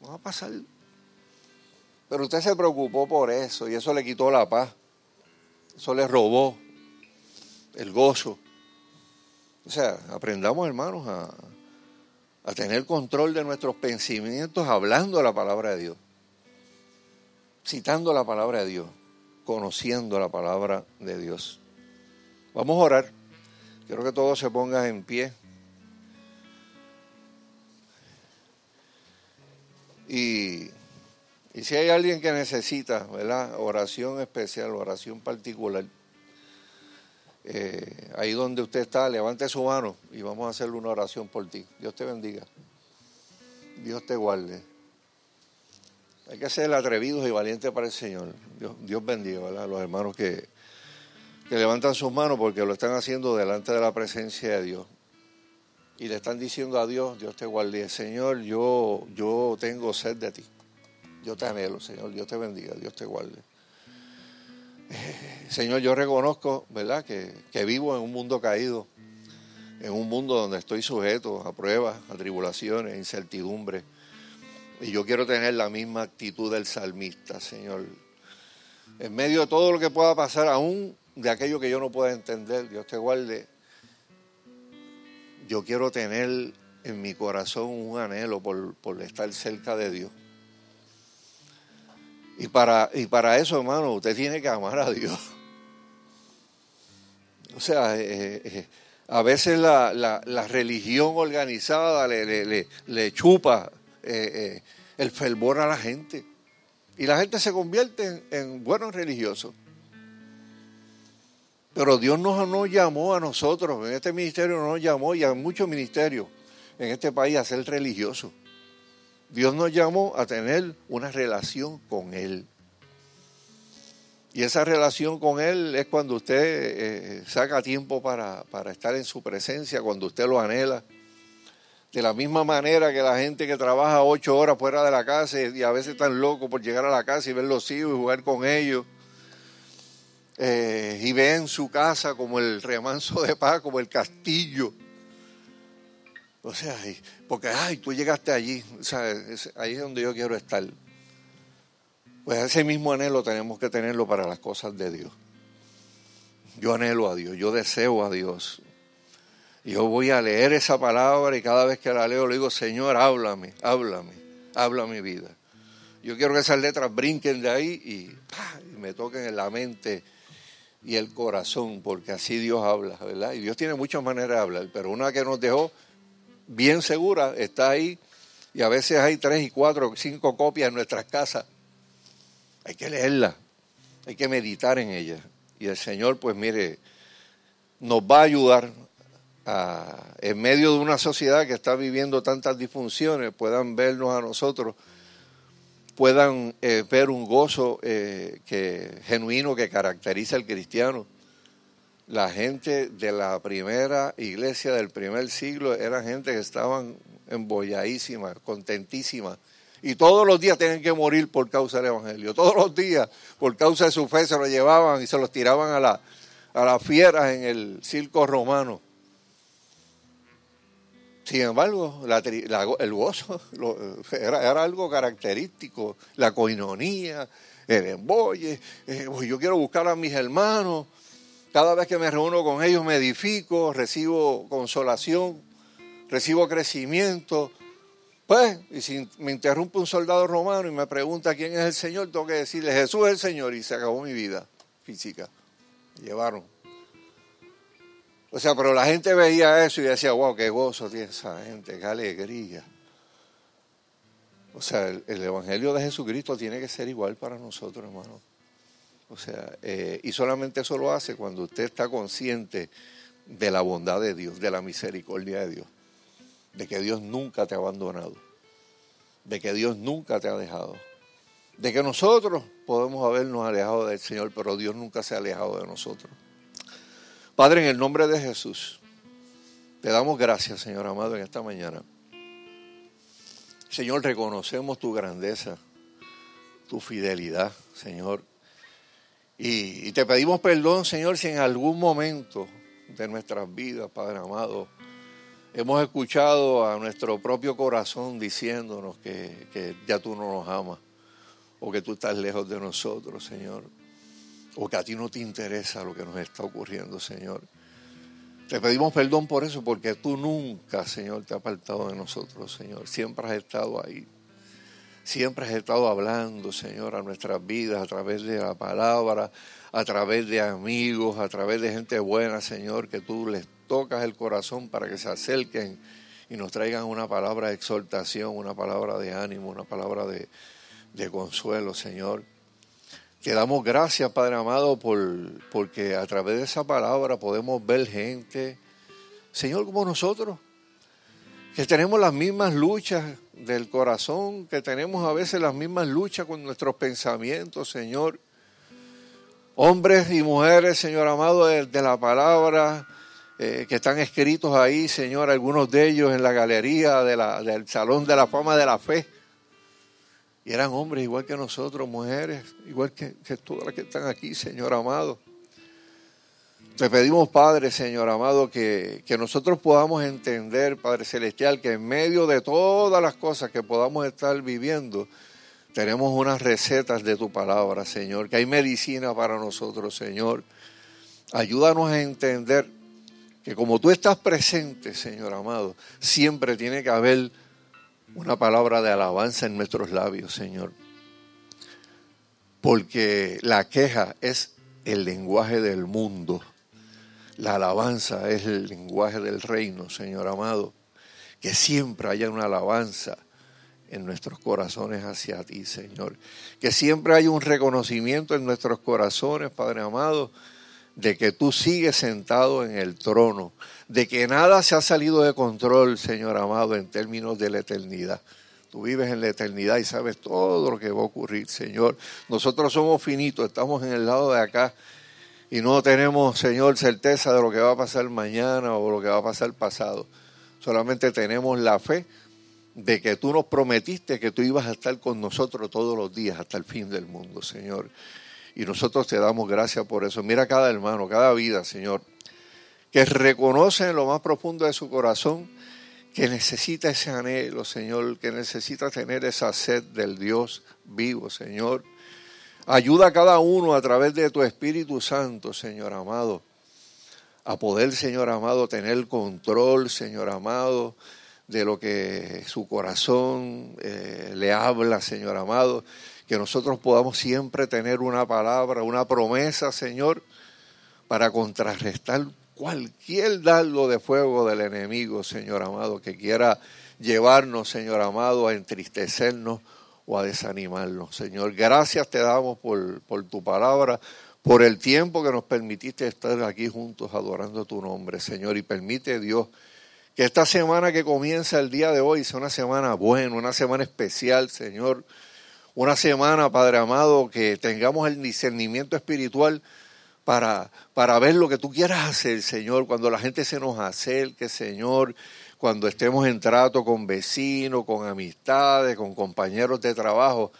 No va a pasar. Pero usted se preocupó por eso y eso le quitó la paz. Eso le robó el gozo. O sea, aprendamos, hermanos, a, a tener control de nuestros pensamientos hablando la palabra de Dios, citando la palabra de Dios, conociendo la palabra de Dios. Vamos a orar. Quiero que todos se pongan en pie. Y, y si hay alguien que necesita, ¿verdad? Oración especial, oración particular eh, ahí donde usted está, levante su mano y vamos a hacerle una oración por ti. Dios te bendiga. Dios te guarde. Hay que ser atrevidos y valientes para el Señor. Dios, bendiga a los hermanos que, que levantan sus manos porque lo están haciendo delante de la presencia de Dios. Y le están diciendo a Dios, Dios te guarde. Señor, yo, yo tengo sed de ti. Yo te anhelo, Señor. Dios te bendiga, Dios te guarde. Señor, yo reconozco, ¿verdad?, que, que, vivo en un mundo caído, en un mundo donde estoy sujeto a pruebas, a tribulaciones, a incertidumbres. Y yo quiero tener la misma actitud del salmista, Señor. En medio de todo lo que pueda pasar, aún de aquello que yo no pueda entender, Dios te guarde. Yo quiero tener en mi corazón un anhelo por, estar cerca de Dios. Y para, eso, hermano, usted tiene que amar a Dios. O sea, eh, eh, a veces la, religión organizada le, chupa eh, el fervor a la gente. Y la gente se convierte en, en buenos religiosos. Pero Dios nos, nos llamó a nosotros, en este ministerio nos llamó y a muchos ministerios en este país a ser religiosos. Dios nos llamó a tener una relación con Él. Y esa relación con Él es cuando usted eh, saca tiempo para, estar en su presencia, cuando usted lo anhela, De la misma manera que la gente que trabaja ocho horas fuera de la casa y a veces están locos por llegar a la casa y ver los hijos y jugar con ellos. Eh, y ven su casa como el remanso de paz, como el castillo. O sea, porque, ay, tú llegaste allí, o sea, ahí es donde yo quiero estar. Pues ese mismo anhelo tenemos que tenerlo para las cosas de Dios. Yo anhelo a Dios, yo deseo a Dios. Yo voy a leer esa palabra y cada vez que la leo le digo, Señor, háblame, háblame, habla mi vida. Yo quiero que esas letras brinquen de ahí y, me toquen en la mente y el corazón, porque así Dios habla, ¿verdad? Y Dios tiene muchas maneras de hablar, pero una que nos dejó bien segura está ahí y a veces hay tres y cuatro, cinco copias en nuestras casas. Hay que leerla, hay que meditar en ella. Y el Señor, pues mire, nos va a ayudar en medio de una sociedad que está viviendo tantas disfunciones, puedan vernos a nosotros, puedan eh, ver un gozo eh, que, genuino que caracteriza al cristiano. La gente de la primera iglesia del primer siglo era gente que estaban embolladísima, contentísima. Y todos los días tienen que morir por causa del Evangelio. Todos los días, por causa de su fe, se lo llevaban y se los tiraban a, la, a las fieras en el circo romano. Sin embargo, el gozo era, algo característico, la coinonía, el embolle. Eh, pues yo quiero buscar a mis hermanos. Cada vez que me reúno con ellos me edifico, recibo consolación, recibo crecimiento. Pues, y si me interrumpe un soldado romano y me pregunta quién es el Señor, tengo que decirle Jesús es el Señor y se acabó mi vida física. llevaron. O sea, pero la gente veía eso y decía, wow, qué gozo tiene esa gente, qué alegría. O sea, el, Evangelio de Jesucristo tiene que ser igual para nosotros, hermano. O sea, eh, y solamente eso lo hace cuando usted está consciente de la bondad de Dios, de la misericordia de Dios, de que Dios nunca te ha abandonado, de que Dios nunca te ha dejado, de que nosotros podemos habernos alejado del Señor, pero Dios nunca se ha alejado de nosotros. Padre, en el nombre de Jesús, te damos gracias, Señor amado, en esta mañana. Señor, reconocemos tu grandeza, tu fidelidad, Señor. Y, te pedimos perdón, Señor, si en algún momento de nuestras vidas, Padre amado, hemos escuchado a nuestro propio corazón diciéndonos que, que ya tú no nos amas o que tú estás lejos de nosotros, Señor o que a ti no te interesa lo que nos está ocurriendo, Señor. Te pedimos perdón por eso, porque tú nunca, Señor, te has apartado de nosotros, Señor. Siempre has estado ahí. Siempre has estado hablando, Señor, a nuestras vidas a través de la palabra, a través de amigos, a través de gente buena, Señor, que tú les tocas el corazón para que se acerquen y nos traigan una palabra de exhortación, una palabra de ánimo, una palabra de, consuelo, Señor. Te damos gracias, Padre amado, por, porque a través de esa palabra podemos ver gente, Señor, como nosotros, que tenemos las mismas luchas del corazón, que tenemos a veces las mismas luchas con nuestros pensamientos, Señor. Hombres y mujeres, Señor amado, de, la palabra, eh, que están escritos ahí, Señor, algunos de ellos en la galería del Salón de la Fama de la Fe y eran hombres igual que nosotros, mujeres, igual que, todas las que están aquí, Señor amado. Te pedimos, Padre, Señor amado, que, que, nosotros podamos entender, Padre Celestial, que en medio de todas las cosas que podamos estar viviendo, tenemos unas recetas de tu palabra, Señor, que hay medicina para nosotros, Señor. Ayúdanos a entender que como tú estás presente, Señor amado, siempre tiene que haber una palabra de alabanza en nuestros labios, Señor. Porque la queja es el lenguaje del mundo. La alabanza es el lenguaje del reino, Señor amado. Que siempre haya una alabanza en nuestros corazones hacia ti, Señor. Que siempre haya un reconocimiento en nuestros corazones, Padre amado, de que tú sigues sentado en el trono, de que nada se ha salido de control, Señor amado, en términos de la eternidad. Tú vives en la eternidad y sabes todo lo que va a ocurrir, Señor. Nosotros somos finitos, estamos en el lado de acá y no tenemos, Señor, certeza de lo que va a pasar mañana o lo que va a pasar pasado. solamente tenemos la fe de que tú nos prometiste que tú ibas a estar con nosotros todos los días hasta el fin del mundo, Señor. Y nosotros te damos gracias por eso. Mira cada hermano, cada vida, Señor, que reconoce en lo más profundo de su corazón que necesita ese anhelo, Señor, que necesita tener esa sed del Dios vivo, Señor. Ayuda a cada uno a través de tu Espíritu Santo, Señor amado, a poder, Señor amado, tener control, Señor amado, de lo que su corazón eh, le habla, Señor amado, que nosotros podamos siempre tener una palabra, una promesa, Señor, para contrarrestar cualquier dardo de fuego del enemigo, Señor amado, que quiera llevarnos, Señor amado, a entristecernos o a desanimarnos. Señor, gracias te damos por, por tu palabra, por el tiempo que nos permitiste estar aquí juntos adorando tu nombre, Señor, y permite Dios que esta semana que comienza el día de hoy sea una semana buena, una semana especial, Señor, una semana, Padre amado, que tengamos el discernimiento espiritual para, para ver lo que tú quieras hacer, Señor, cuando la gente se nos acerque, Señor, cuando estemos en trato con vecinos, con amistades, con compañeros de trabajo,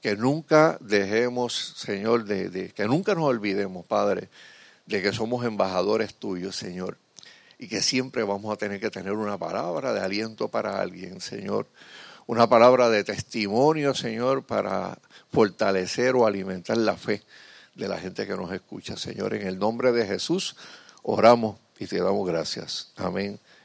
que nunca dejemos, Señor, de, que nunca nos olvidemos, Padre, de que somos embajadores tuyos, Señor, y que siempre vamos a tener que tener una palabra de aliento para alguien, Señor, una palabra de testimonio, Señor, para fortalecer o alimentar la fe de la gente que nos escucha. Señor, en el nombre de Jesús oramos y te damos gracias. Amén